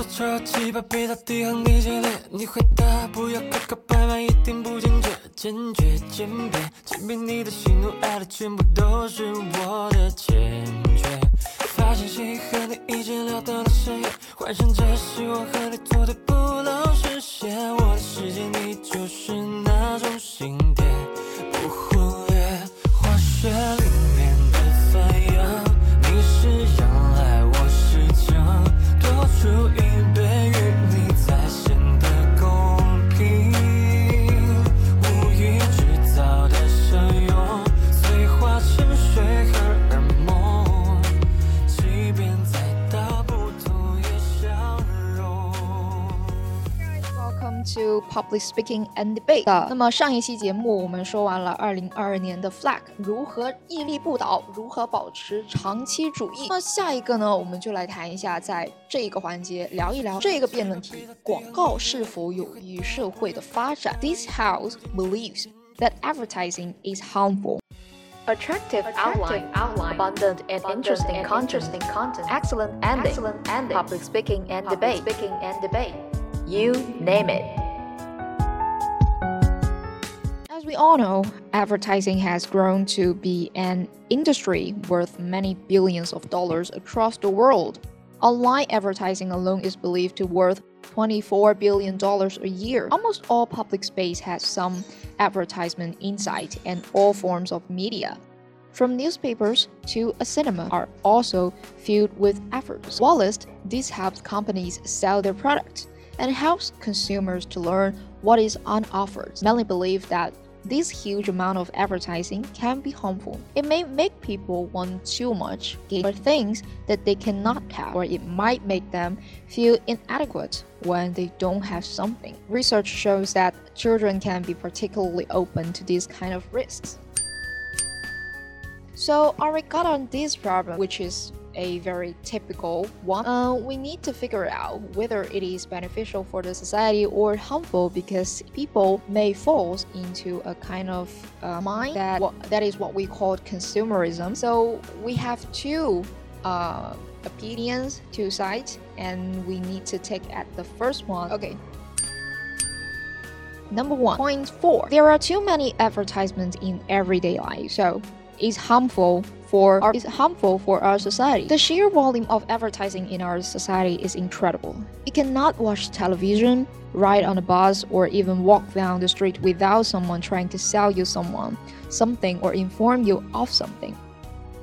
手抽起把笔到地上你经列，你回答不要磕磕绊绊，一定不坚决，坚决鉴别，鉴别你的喜怒哀乐，全部都是我的欠缺。发信息和你一直聊到了深夜，幻想这是我和 Public Speaking and Debate。那么上一期节目我们说完了2022年的 flag 如何屹立不倒，如何保持长期主义。那么下一个呢，我们就来谈一下，在这一个环节聊一聊这个辩论题：广告是否有益社会的发展？This house believes that advertising is harmful. Attractive, outline, outline, abundant and interesting, content, excellent ending, excellent ending, public speaking and debate, speaking and debate. You name it. We all know, advertising has grown to be an industry worth many billions of dollars across the world. Online advertising alone is believed to worth $24 billion a year. Almost all public space has some advertisement inside, and all forms of media. From newspapers to a cinema are also filled with adverts. While list, this helps companies sell their products and helps consumers to learn what is on offer. Many believe that this huge amount of advertising can be harmful. It may make people want too much for things that they cannot have, or it might make them feel inadequate when they don't have something. Research shows that children can be particularly open to these kind of risks. So, our regard on this problem, which is a very typical one, uh, we need to figure out whether it is beneficial for the society or harmful because people may fall into a kind of uh, mind that that is what we call consumerism. So, we have two uh, opinions, two sides, and we need to take at the first one. Okay. Number one, point four. There are too many advertisements in everyday life, so it's harmful for is harmful for our society. The sheer volume of advertising in our society is incredible. You cannot watch television, ride on a bus, or even walk down the street without someone trying to sell you someone, something, or inform you of something.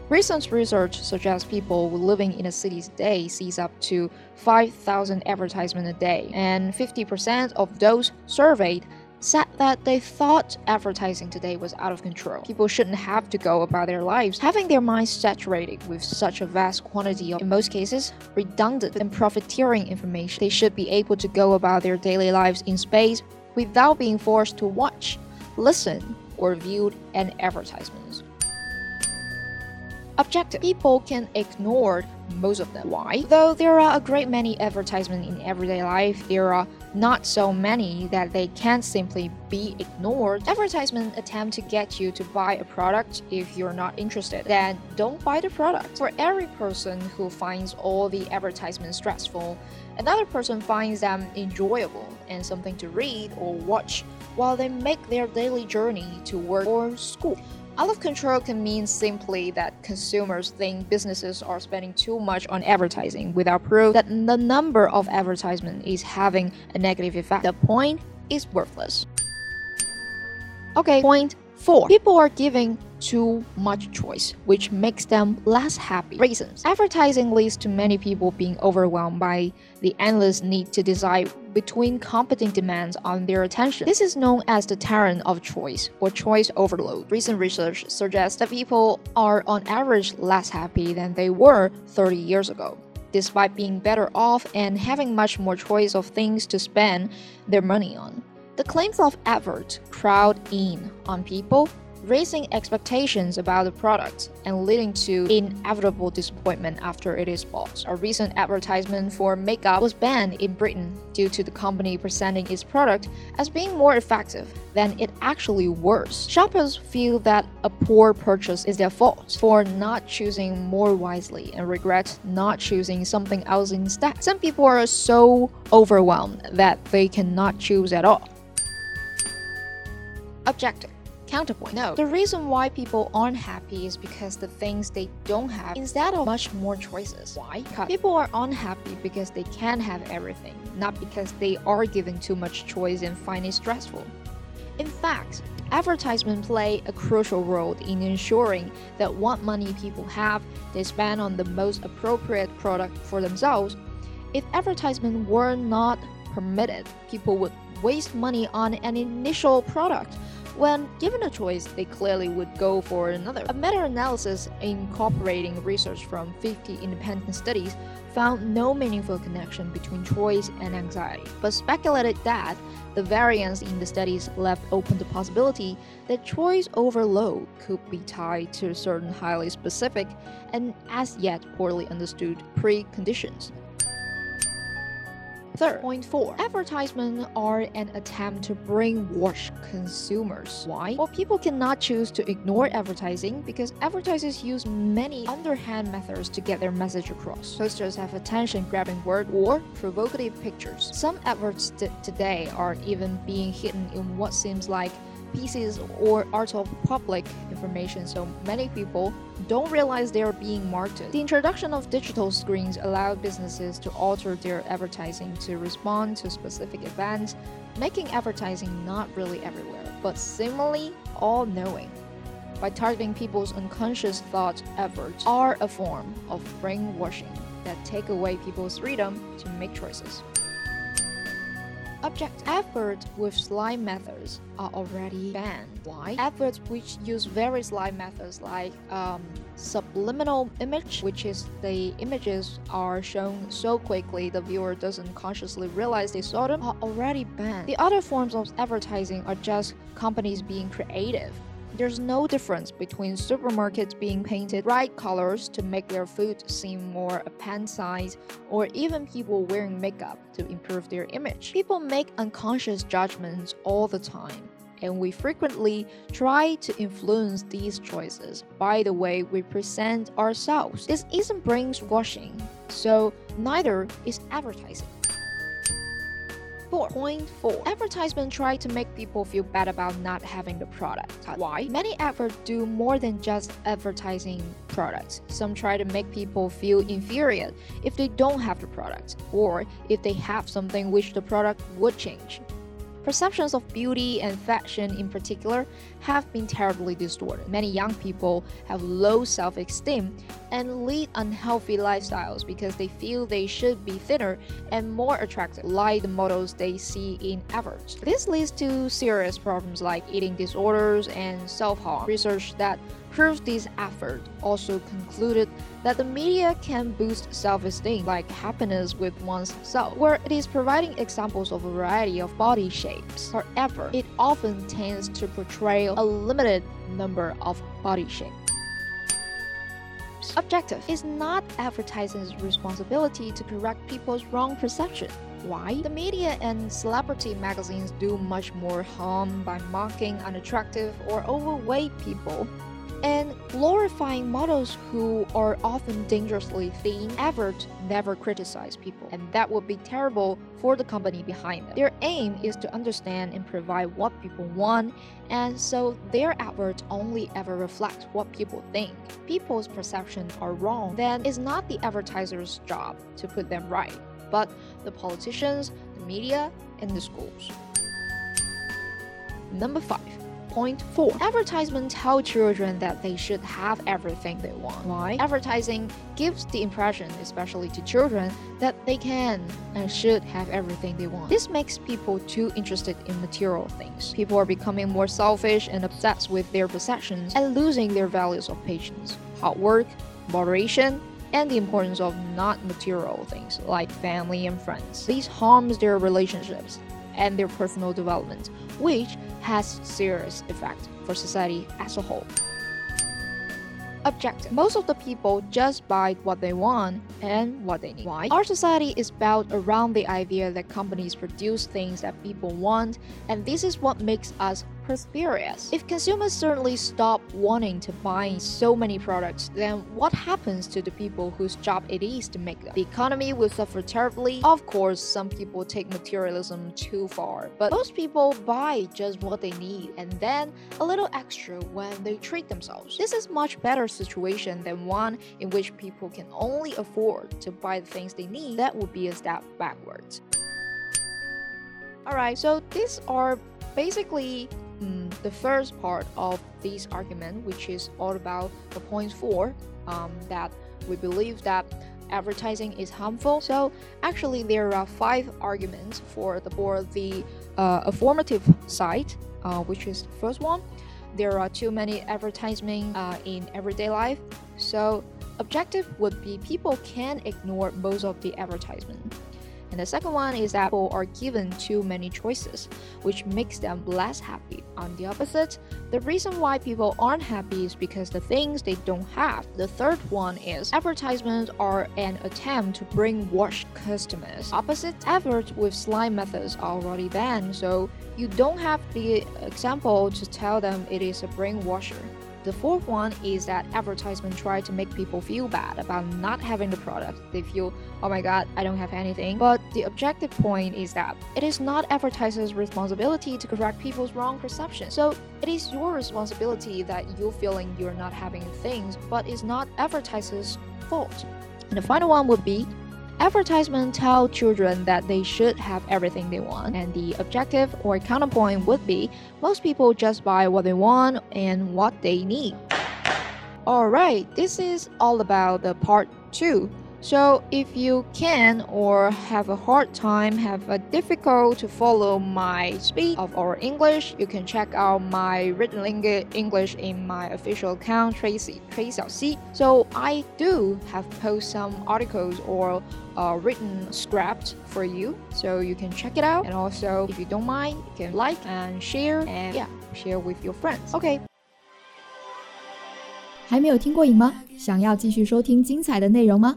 Recent research suggests people living in a city today sees up to 5,000 advertisements a day, and 50% of those surveyed said that they thought advertising today was out of control. People shouldn't have to go about their lives having their minds saturated with such a vast quantity of, in most cases, redundant and profiteering information. They should be able to go about their daily lives in space without being forced to watch, listen, or view an advertisements. Objective. People can ignore most of them. Why? Though there are a great many advertisements in everyday life, there are not so many that they can't simply be ignored. Advertisements attempt to get you to buy a product if you're not interested. Then don't buy the product. For every person who finds all the advertisements stressful, another person finds them enjoyable and something to read or watch while they make their daily journey to work or school. Out of control can mean simply that consumers think businesses are spending too much on advertising without proof that the number of advertisement is having a negative effect. The point is worthless. Okay, point four. People are giving too much choice, which makes them less happy. Reasons Advertising leads to many people being overwhelmed by the endless need to decide between competing demands on their attention. This is known as the tyrant of choice or choice overload. Recent research suggests that people are on average less happy than they were 30 years ago. Despite being better off and having much more choice of things to spend their money on. The claims of advert crowd in on people raising expectations about the product and leading to inevitable disappointment after it is bought. A recent advertisement for makeup was banned in Britain due to the company presenting its product as being more effective than it actually was. Shoppers feel that a poor purchase is their fault for not choosing more wisely and regret not choosing something else instead. Some people are so overwhelmed that they cannot choose at all. Objective. Counterpoint. No, the reason why people aren't happy is because the things they don't have instead of much more choices. Why? Because people are unhappy because they can't have everything, not because they are given too much choice and find it stressful. In fact, advertisements play a crucial role in ensuring that what money people have, they spend on the most appropriate product for themselves. If advertisements were not permitted, people would waste money on an initial product when given a choice, they clearly would go for another. A meta analysis incorporating research from 50 independent studies found no meaningful connection between choice and anxiety, but speculated that the variance in the studies left open the possibility that choice overload could be tied to certain highly specific and as yet poorly understood preconditions. Third, point four, advertisements are an attempt to brainwash consumers. Why? Well, people cannot choose to ignore advertising because advertisers use many underhand methods to get their message across. Posters have attention-grabbing words or provocative pictures. Some adverts today are even being hidden in what seems like pieces or art of public information, so many people don't realize they are being marketed. The introduction of digital screens allowed businesses to alter their advertising to respond to specific events, making advertising not really everywhere, but seemingly all knowing. By targeting people's unconscious thoughts, efforts are a form of brainwashing that take away people's freedom to make choices. Object efforts with slide methods are already banned. Why? Efforts which use very slide methods like um, subliminal image, which is the images are shown so quickly the viewer doesn't consciously realize they saw them, are already banned. The other forms of advertising are just companies being creative there's no difference between supermarkets being painted bright colors to make their food seem more appetizing or even people wearing makeup to improve their image. People make unconscious judgments all the time and we frequently try to influence these choices by the way we present ourselves. This isn't brainwashing, so neither is advertising. 4.4 Advertisement try to make people feel bad about not having the product. Why? Many adverts do more than just advertising products. Some try to make people feel inferior if they don't have the product, or if they have something which the product would change. Perceptions of beauty and fashion in particular have been terribly distorted. Many young people have low self esteem and lead unhealthy lifestyles because they feel they should be thinner and more attractive, like the models they see in adverts. This leads to serious problems like eating disorders and self harm. Research that proves these efforts also concluded that the media can boost self-esteem like happiness with one's self, where it is providing examples of a variety of body shapes. However, it often tends to portray a limited number of body shapes. Objective is not advertising's responsibility to correct people's wrong perception. Why? The media and celebrity magazines do much more harm by mocking unattractive or overweight people and glorifying models who are often dangerously thin, adverts never criticize people, and that would be terrible for the company behind them. Their aim is to understand and provide what people want, and so their adverts only ever reflect what people think. People's perceptions are wrong, then it's not the advertiser's job to put them right, but the politicians, the media, and the schools. Number 5 Point 4. Advertisements tell children that they should have everything they want. Why? Advertising gives the impression, especially to children, that they can and should have everything they want. This makes people too interested in material things. People are becoming more selfish and obsessed with their possessions and losing their values of patience, hard work, moderation, and the importance of not material things like family and friends. These harms their relationships and their personal development, which has serious effect for society as a whole. Objective. Most of the people just buy what they want and what they need. Why? Our society is built around the idea that companies produce things that people want, and this is what makes us If consumers suddenly stop wanting to buy so many products, then what happens to the people whose job it is to make them? The economy will suffer terribly. Of course, some people take materialism too far, but most people buy just what they need and then a little extra when they treat themselves. This is much better situation than one in which people can only afford to buy the things they need. That would be a step backwards. Alright, so these are basically um, the first part of this argument, which is all about the point four, um, that we believe that advertising is harmful. So actually, there are five arguments for the for the uh, affirmative side, uh, which is the first one. There are too many advertising uh, in everyday life. So objective would be people can ignore most of the advertisement. And the second one is that people are given too many choices, which makes them less happy. On the opposite, the reason why people aren't happy is because the things they don't have. The third one is advertisements are an attempt to brainwash customers. Opposite efforts with slime methods are already banned, so you don't have the example to tell them it is a brainwasher. The fourth one is that advertisement try to make people feel bad about not having the product. They feel, oh my god, I don't have anything. But the objective point is that it is not advertisers' responsibility to correct people's wrong perception. So it is your responsibility that you're feeling you're not having things, but it's not advertisers' fault. And the final one would be Advertisements tell children that they should have everything they want, and the objective or counterpoint would be most people just buy what they want and what they need. Alright, this is all about the part 2. So if you can or have a hard time, have a difficult to follow my speed of our English, you can check out my written English in my official account Tracy Tracy Xiaoxi. So I do have post some articles or uh, written script for you, so you can check it out. And also, if you don't mind, you can like and share and yeah, share with your friends. Okay. 还没有听过瘾吗？想要继续收听精彩的内容吗？